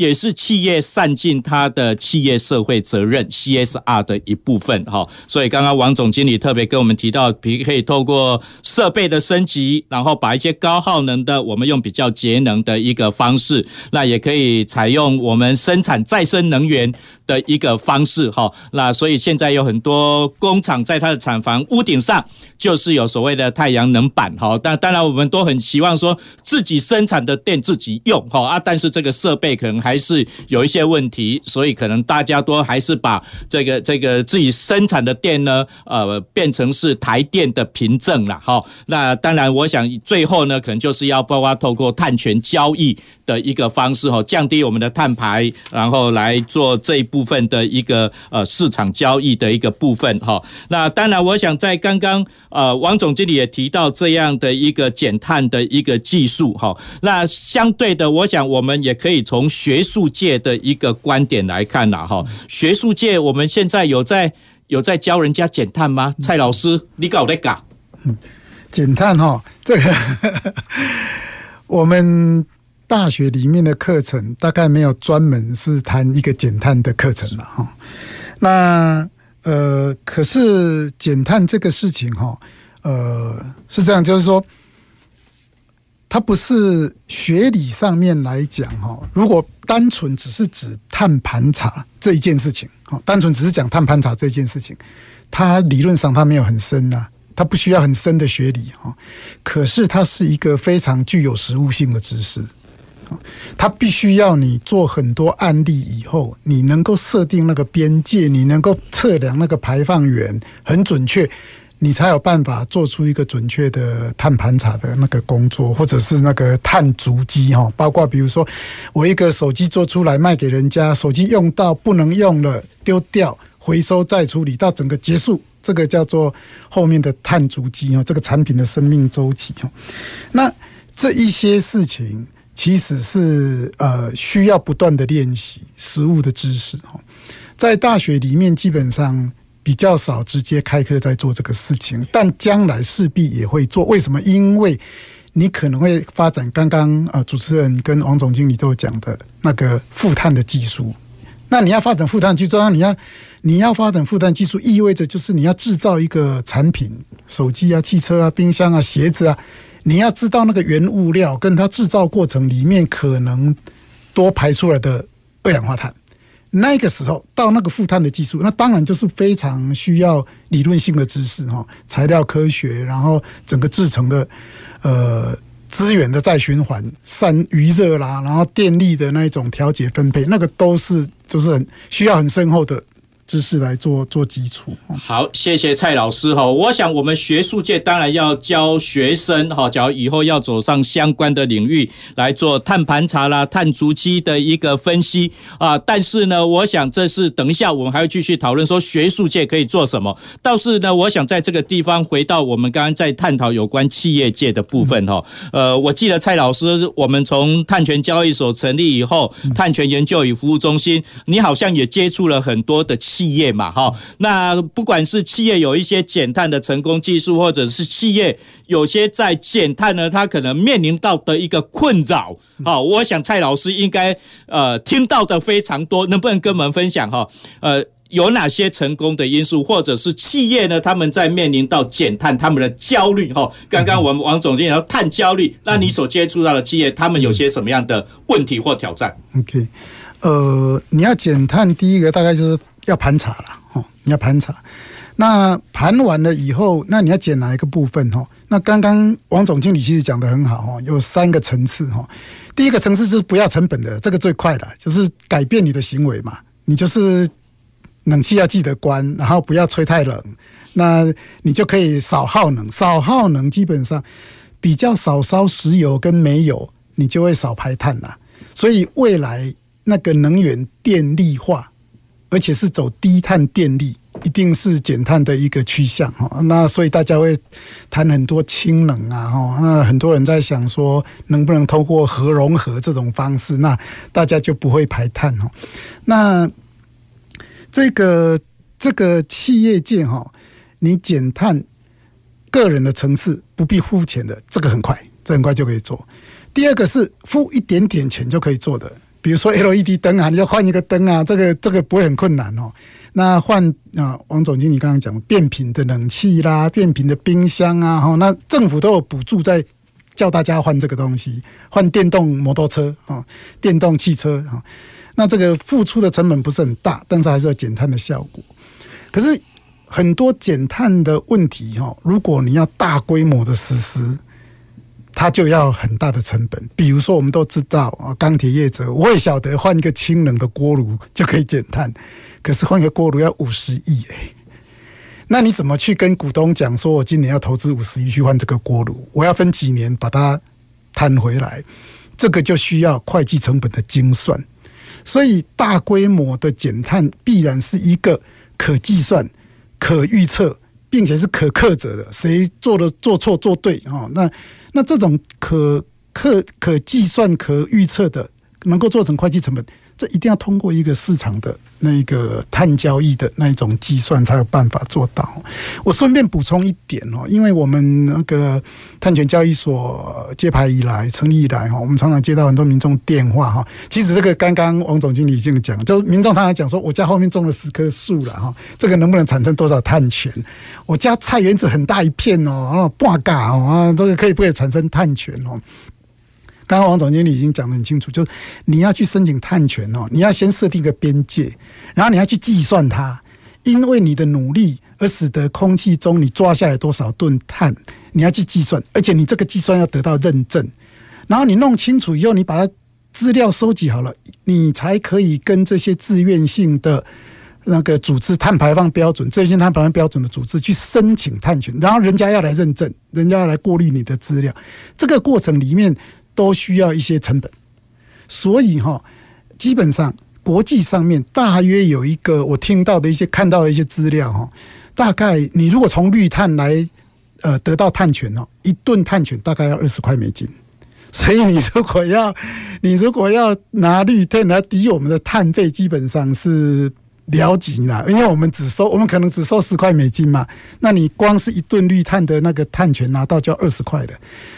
也是企业善尽它的企业社会责任 CSR 的一部分哈，所以刚刚王总经理特别跟我们提到，可以透过设备的升级，然后把一些高耗能的，我们用比较节能的一个方式，那也可以采用我们生产再生能源的一个方式哈。那所以现在有很多工厂在它的厂房屋顶上就是有所谓的太阳能板哈，但当然我们都很期望说自己生产的电自己用哈。啊，但是这个设备可能还还是有一些问题，所以可能大家都还是把这个这个自己生产的电呢，呃，变成是台电的凭证了好。那当然，我想最后呢，可能就是要包括透过碳权交易的一个方式哈，降低我们的碳排，然后来做这一部分的一个呃市场交易的一个部分哈。那当然，我想在刚刚呃王总经理也提到这样的一个减碳的一个技术哈。那相对的，我想我们也可以从学术界的一个观点来看呐哈。学术界我们现在有在有在教人家减碳吗？蔡老师，你搞的搞？嗯，减碳哈，这个 我们。大学里面的课程大概没有专门是谈一个减碳的课程了哈。那呃，可是减碳这个事情哈，呃，是这样，就是说，它不是学理上面来讲哈。如果单纯只是指碳盘查这一件事情，哈，单纯只是讲碳盘查这件事情，它理论上它没有很深呐，它不需要很深的学理哈。可是它是一个非常具有实务性的知识。它必须要你做很多案例以后，你能够设定那个边界，你能够测量那个排放源很准确，你才有办法做出一个准确的碳盘查的那个工作，或者是那个碳足迹哈。包括比如说，我一个手机做出来卖给人家，手机用到不能用了丢掉，回收再处理到整个结束，这个叫做后面的碳足迹哈，这个产品的生命周期哈。那这一些事情。其实是呃需要不断的练习实物的知识哈，在大学里面基本上比较少直接开课在做这个事情，但将来势必也会做。为什么？因为你可能会发展刚刚呃主持人跟王总经理都讲的那个负碳的技术。那你要发展负碳技术，你要你要发展负碳技术，意味着就是你要制造一个产品，手机啊、汽车啊、冰箱啊、鞋子啊。你要知道那个原物料跟它制造过程里面可能多排出来的二氧化碳，那个时候到那个负碳的技术，那当然就是非常需要理论性的知识哈，材料科学，然后整个制成的呃资源的再循环、散余热啦，然后电力的那一种调节分配，那个都是就是很需要很深厚的。知识来做做基础。好，谢谢蔡老师哈。我想我们学术界当然要教学生哈，假如以后要走上相关的领域来做碳盘查啦、碳足迹的一个分析啊。但是呢，我想这是等一下我们还会继续讨论说学术界可以做什么。倒是呢，我想在这个地方回到我们刚刚在探讨有关企业界的部分哈。呃，我记得蔡老师，我们从碳权交易所成立以后，碳权研究与服务中心，你好像也接触了很多的企企业嘛，哈，那不管是企业有一些减碳的成功技术，或者是企业有些在减碳呢，它可能面临到的一个困扰，好，我想蔡老师应该呃听到的非常多，能不能跟我们分享哈？呃，有哪些成功的因素，或者是企业呢？他们在面临到减碳，他们的焦虑哈？刚刚我们王总监讲碳焦虑，那你所接触到的企业，他们有些什么样的问题或挑战？OK，呃，你要减碳，第一个大概就是。要盘查了哦，你要盘查。那盘完了以后，那你要减哪一个部分哦？那刚刚王总经理其实讲得很好哦，有三个层次哦。第一个层次是不要成本的，这个最快的，就是改变你的行为嘛。你就是冷气要记得关，然后不要吹太冷，那你就可以少耗能。少耗能基本上比较少烧石油跟煤油，你就会少排碳啦。所以未来那个能源电力化。而且是走低碳电力一定是减碳的一个趋向哈。那所以大家会谈很多氢能啊哈。那很多人在想说，能不能通过核融合这种方式，那大家就不会排碳哈。那这个这个企业界哈，你减碳个人的层次不必付钱的，这个很快，这很快就可以做。第二个是付一点点钱就可以做的。比如说 LED 灯啊，你要换一个灯啊，这个这个不会很困难哦。那换啊，王总经理刚刚讲变频的冷气啦，变频的冰箱啊，哈，那政府都有补助在叫大家换这个东西，换电动摩托车啊，电动汽车啊。那这个付出的成本不是很大，但是还是有减碳的效果。可是很多减碳的问题哈，如果你要大规模的实施。它就要很大的成本，比如说我们都知道啊，钢铁业者我也晓得换一个氢能的锅炉就可以减碳，可是换一个锅炉要五十亿哎，那你怎么去跟股东讲说，我今年要投资五十亿去换这个锅炉，我要分几年把它摊回来，这个就需要会计成本的精算，所以大规模的减碳必然是一个可计算、可预测。并且是可克责的，谁做的做错做对啊？那那这种可可可计算、可预测的，能够做成会计成本。这一定要通过一个市场的那个碳交易的那一种计算，才有办法做到。我顺便补充一点哦，因为我们那个碳权交易所揭牌以来、成立以来哈，我们常常接到很多民众电话哈。其实这个刚刚王总经理已经讲，就民众常常讲说，我家后面种了十棵树了哈，这个能不能产生多少碳权？我家菜园子很大一片哦，半嘎哦啊，这个可以不可以产生碳权哦？刚刚王总经理已经讲得很清楚，就是你要去申请碳权哦，你要先设定一个边界，然后你要去计算它，因为你的努力而使得空气中你抓下来多少吨碳，你要去计算，而且你这个计算要得到认证，然后你弄清楚以后，你把它资料收集好了，你才可以跟这些自愿性的那个组织碳排放标准、这些碳排放标准的组织去申请碳权，然后人家要来认证，人家要来过滤你的资料，这个过程里面。都需要一些成本，所以哈，基本上国际上面大约有一个我听到的一些看到的一些资料哈，大概你如果从绿碳来呃得到碳权哦，一吨碳权大概要二十块美金，所以你如果要你如果要拿绿碳来抵我们的碳费，基本上是。了解啦，因为我们只收，我们可能只收十块美金嘛，那你光是一吨绿碳的那个碳权拿到就要二十块了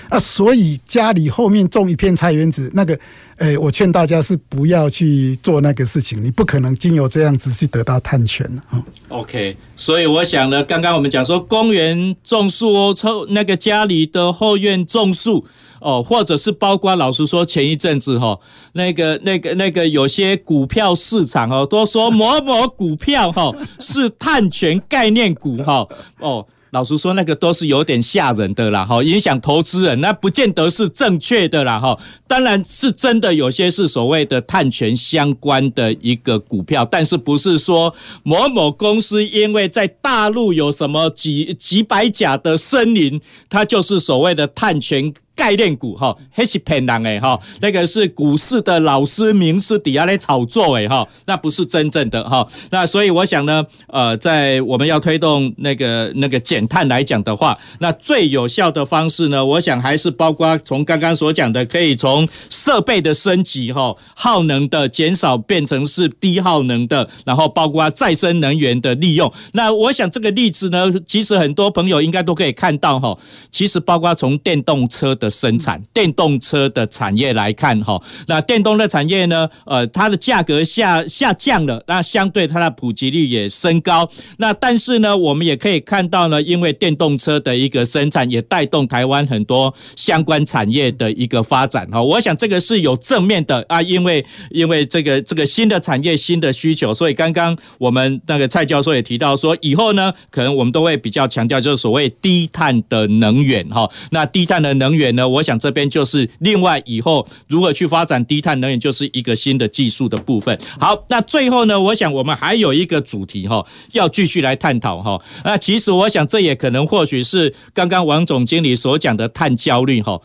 啊，所以家里后面种一片菜园子，那个，诶，我劝大家是不要去做那个事情，你不可能经由这样子去得到碳权啊。OK，所以我想呢，刚刚我们讲说公园种树哦，抽那个家里的后院种树。哦，或者是包括老实说，前一阵子哈，那个、那个、那个，有些股票市场哦，都说某某股票哈 是碳权概念股哈哦。老实说，那个都是有点吓人的啦，哈，影响投资人，那不见得是正确的啦，哈。当然是真的，有些是所谓的碳权相关的一个股票，但是不是说某某公司因为在大陆有什么几几百甲的森林，它就是所谓的碳权概念股，哈，还是骗人诶，哈，那个是股市的老师名师底下来炒作诶，哈，那不是真正的哈。那所以我想呢，呃，在我们要推动那个那个减碳来讲的话，那最有效的方式呢，我想还是包括从刚刚所讲的，可以从设备的升级哈，耗能的减少变成是低耗能的，然后包括再生能源的利用。那我想这个例子呢，其实很多朋友应该都可以看到哈。其实包括从电动车的生产、电动车的产业来看哈，那电动的产业呢，呃，它的价格下下降了，那相对它的普及率也升高。那但是呢，我们也可以看到呢，因为电动车的一个生产，也带动台湾很多相关产业的一个发展哈。我想这个。是有正面的啊，因为因为这个这个新的产业新的需求，所以刚刚我们那个蔡教授也提到说，以后呢，可能我们都会比较强调就是所谓低碳的能源哈。那低碳的能源呢，我想这边就是另外以后如何去发展低碳能源，就是一个新的技术的部分。好，那最后呢，我想我们还有一个主题哈，要继续来探讨哈。那其实我想这也可能或许是刚刚王总经理所讲的碳焦虑哈。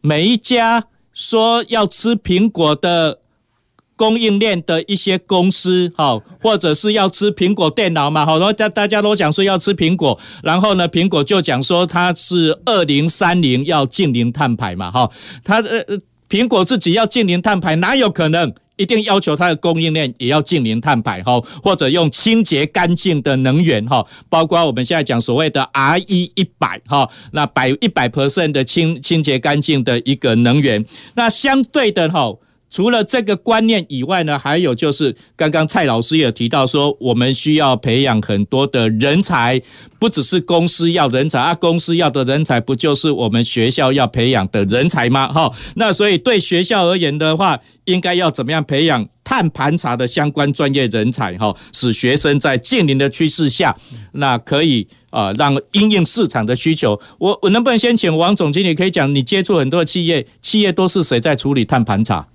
每一家。说要吃苹果的供应链的一些公司，哈，或者是要吃苹果电脑嘛，好多大大家都讲说要吃苹果，然后呢，苹果就讲说它是二零三零要净零碳排嘛，哈，它呃苹果自己要净零碳排，哪有可能？一定要求它的供应链也要净零碳排哈，或者用清洁干净的能源哈，包括我们现在讲所谓的 RE 一百哈，那百一百 percent 的清清洁干净的一个能源，那相对的哈。除了这个观念以外呢，还有就是刚刚蔡老师也提到说，我们需要培养很多的人才，不只是公司要人才啊，公司要的人才不就是我们学校要培养的人才吗？哈，那所以对学校而言的话，应该要怎么样培养碳盘查的相关专业人才？哈，使学生在近零的趋势下，那可以啊，让应应市场的需求。我我能不能先请王总经理可以讲，你接触很多企业，企业都是谁在处理碳盘查？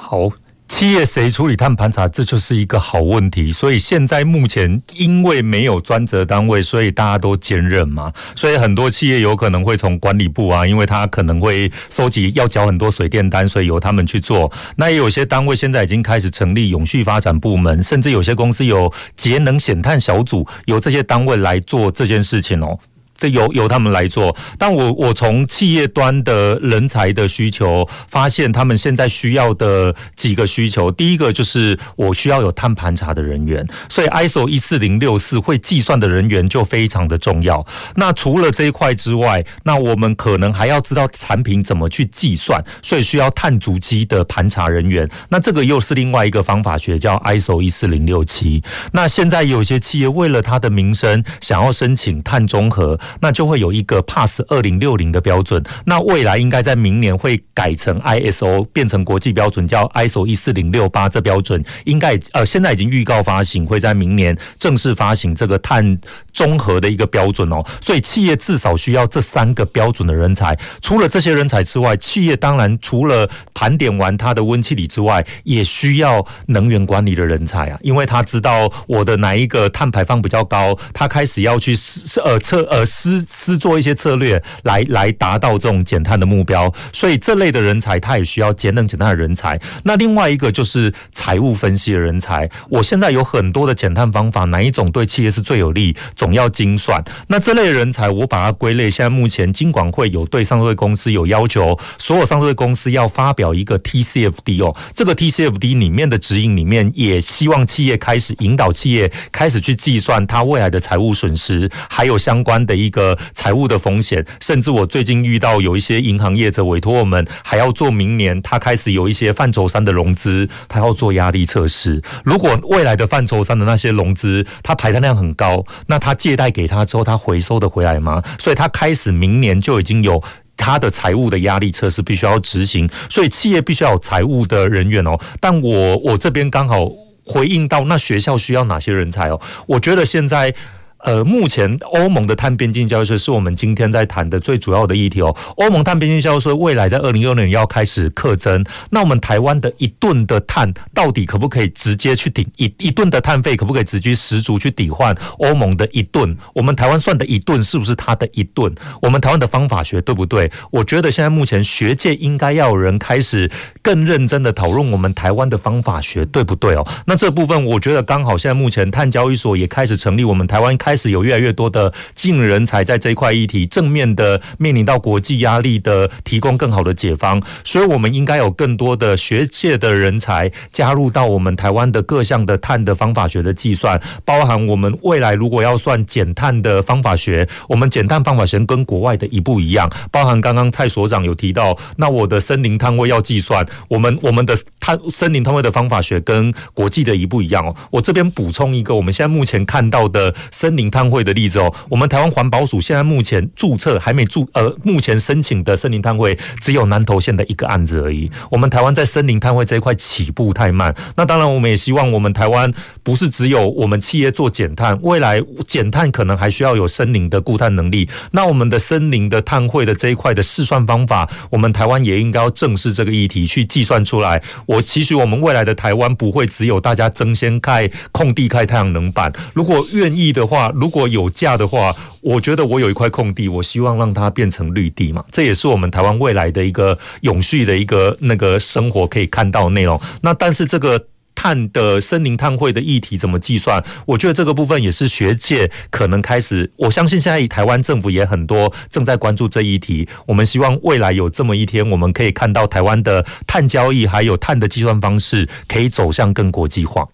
好，企业谁处理碳盘查，这就是一个好问题。所以现在目前因为没有专责单位，所以大家都兼任嘛。所以很多企业有可能会从管理部啊，因为他可能会收集要缴很多水电单，所以由他们去做。那也有些单位现在已经开始成立永续发展部门，甚至有些公司有节能减碳小组，由这些单位来做这件事情哦。这由由他们来做，但我我从企业端的人才的需求发现，他们现在需要的几个需求，第一个就是我需要有碳盘查的人员，所以 ISO 一四零六四会计算的人员就非常的重要。那除了这一块之外，那我们可能还要知道产品怎么去计算，所以需要碳足迹的盘查人员。那这个又是另外一个方法学，叫 ISO 一四零六七。那现在有些企业为了它的名声，想要申请碳中和。那就会有一个 Pass 二零六零的标准，那未来应该在明年会改成 ISO，变成国际标准，叫 ISO 一四零六八。这标准应该呃现在已经预告发行，会在明年正式发行这个碳综合的一个标准哦。所以企业至少需要这三个标准的人才。除了这些人才之外，企业当然除了盘点完它的温气体之外，也需要能源管理的人才啊，因为他知道我的哪一个碳排放比较高，他开始要去呃测呃。施施做一些策略来来达到这种减碳的目标，所以这类的人才他也需要节能减碳的人才。那另外一个就是财务分析的人才。我现在有很多的减碳方法，哪一种对企业是最有利，总要精算。那这类人才，我把它归类。现在目前金管会有对上市公司有要求，所有上市公司要发表一个 TCFD 哦。这个 TCFD 里面的指引里面，也希望企业开始引导企业开始去计算它未来的财务损失，还有相关的一。一个财务的风险，甚至我最近遇到有一些银行业者委托我们，还要做明年他开始有一些范畴三的融资，他要做压力测试。如果未来的范畴三的那些融资，他排单量很高，那他借贷给他之后，他回收的回来吗？所以他开始明年就已经有他的财务的压力测试必须要执行，所以企业必须要有财务的人员哦。但我我这边刚好回应到，那学校需要哪些人才哦？我觉得现在。呃，目前欧盟的碳边境交易税是我们今天在谈的最主要的议题哦。欧盟碳边境交易税未来在二零二六年要开始课征，那我们台湾的一吨的碳到底可不可以直接去抵一一吨的碳费可不可以直接十足去抵换欧盟的一吨？我们台湾算的一吨是不是它的一吨？我们台湾的方法学对不对？我觉得现在目前学界应该要有人开始更认真的讨论我们台湾的方法学对不对哦？那这部分我觉得刚好现在目前碳交易所也开始成立，我们台湾开开始有越来越多的净人才在这一块议题正面的面临到国际压力的提供更好的解方，所以我们应该有更多的学界的人才加入到我们台湾的各项的碳的方法学的计算，包含我们未来如果要算减碳的方法学，我们减碳方法学跟国外的一不一样，包含刚刚蔡所长有提到，那我的森林碳汇要计算，我们我们的碳森林碳汇的方法学跟国际的一不一样哦，我这边补充一个，我们现在目前看到的森林碳汇的例子哦，我们台湾环保署现在目前注册还没注呃，目前申请的森林碳汇只有南投县的一个案子而已。我们台湾在森林碳汇这一块起步太慢。那当然，我们也希望我们台湾不是只有我们企业做减碳，未来减碳可能还需要有森林的固碳能力。那我们的森林的碳汇的这一块的试算方法，我们台湾也应该要正视这个议题去计算出来。我其实我们未来的台湾不会只有大家争先盖空地开太阳能板，如果愿意的话。如果有价的话，我觉得我有一块空地，我希望让它变成绿地嘛，这也是我们台湾未来的一个永续的一个那个生活可以看到内容。那但是这个。碳的森林碳汇的议题怎么计算？我觉得这个部分也是学界可能开始。我相信现在台湾政府也很多正在关注这一题。我们希望未来有这么一天，我们可以看到台湾的碳交易还有碳的计算方式可以走向更国际化。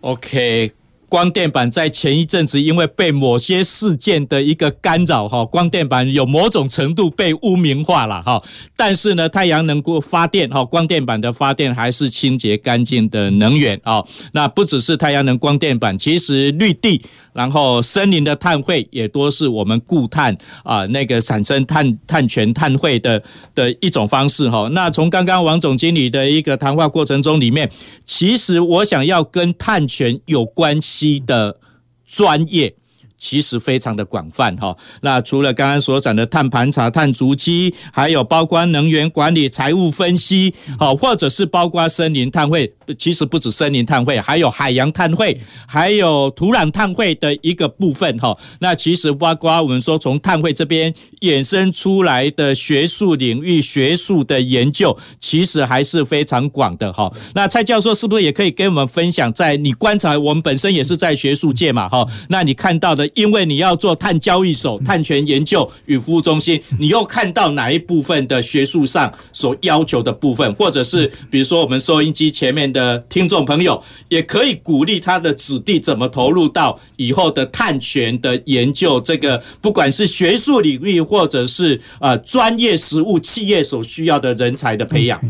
OK。光电板在前一阵子，因为被某些事件的一个干扰，哈，光电板有某种程度被污名化了，哈。但是呢，太阳能够发电，哈，光电板的发电还是清洁干净的能源，啊。那不只是太阳能光电板，其实绿地。然后森林的碳汇也多是我们固碳啊，那个产生碳碳权碳汇的的一种方式哈。那从刚刚王总经理的一个谈话过程中里面，其实我想要跟碳权有关系的专业。其实非常的广泛哈，那除了刚刚所讲的碳盘查、碳足迹，还有包括能源管理、财务分析，好，或者是包括森林碳汇，其实不止森林碳汇，还有海洋碳汇，还有土壤碳汇的一个部分哈。那其实包括我们说从碳汇这边衍生出来的学术领域、学术的研究，其实还是非常广的哈。那蔡教授是不是也可以跟我们分享，在你观察，我们本身也是在学术界嘛哈，那你看到的？因为你要做碳交易所、碳权研究与服务中心，你又看到哪一部分的学术上所要求的部分，或者是比如说我们收音机前面的听众朋友，也可以鼓励他的子弟怎么投入到以后的碳权的研究，这个不管是学术领域，或者是呃专业实务企业所需要的人才的培养。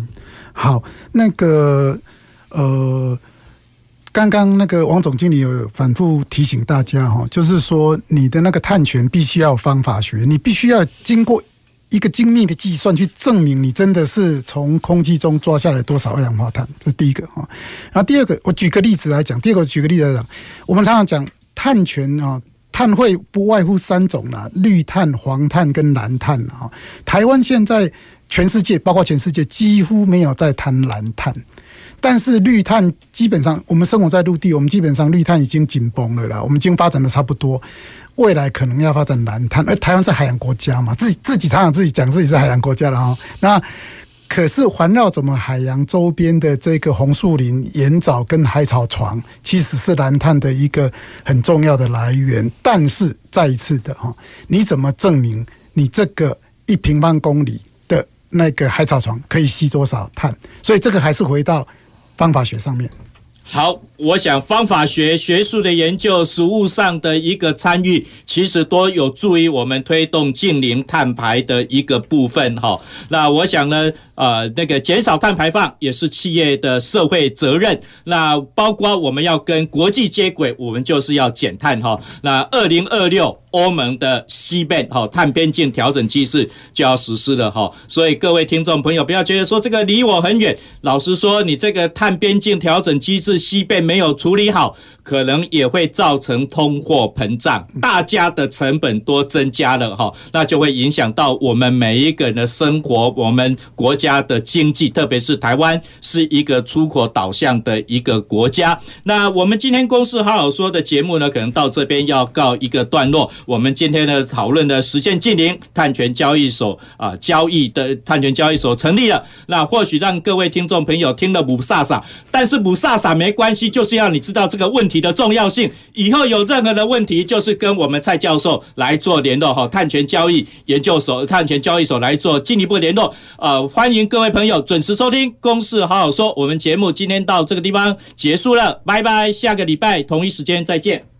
好，那个呃。刚刚那个王总经理有反复提醒大家哈，就是说你的那个碳权必须要方法学，你必须要经过一个精密的计算去证明你真的是从空气中抓下来多少二氧化碳，这是第一个哈。然后第二个，我举个例子来讲，第二个举个例子来讲，我们常常讲碳权啊，碳汇不外乎三种啦，绿碳、黄碳跟蓝碳啊。台湾现在全世界，包括全世界，几乎没有在谈蓝碳。但是绿碳基本上，我们生活在陆地，我们基本上绿碳已经紧绷了啦，我们已经发展的差不多，未来可能要发展蓝碳。而台湾是海洋国家嘛，自己自己常常自己讲自己是海洋国家了哈。那可是环绕怎么海洋周边的这个红树林、盐藻跟海草床，其实是蓝碳的一个很重要的来源。但是再一次的哈，你怎么证明你这个一平方公里的那个海草床可以吸多少碳？所以这个还是回到。方法学上面，好，我想方法学、学术的研究、实务上的一个参与，其实都有助于我们推动近零碳排的一个部分哈。那我想呢，呃，那个减少碳排放也是企业的社会责任。那包括我们要跟国际接轨，我们就是要减碳哈。那二零二六。欧盟的 CBAM 哈碳边境调整机制就要实施了哈，所以各位听众朋友不要觉得说这个离我很远。老实说，你这个碳边境调整机制西贝没有处理好，可能也会造成通货膨胀，大家的成本多增加了哈，那就会影响到我们每一个人的生活，我们国家的经济，特别是台湾是一个出口导向的一个国家。那我们今天公司好好说的节目呢，可能到这边要告一个段落。我们今天的讨论呢实现近零碳权交易所啊，交易的碳权交易所成立了，那或许让各位听众朋友听了不飒飒，但是不飒飒没关系，就是要你知道这个问题的重要性。以后有任何的问题，就是跟我们蔡教授来做联络哈，碳权交易研究所、碳权交易所来做进一步联络。呃，欢迎各位朋友准时收听《公事好好说》，我们节目今天到这个地方结束了，拜拜，下个礼拜同一时间再见。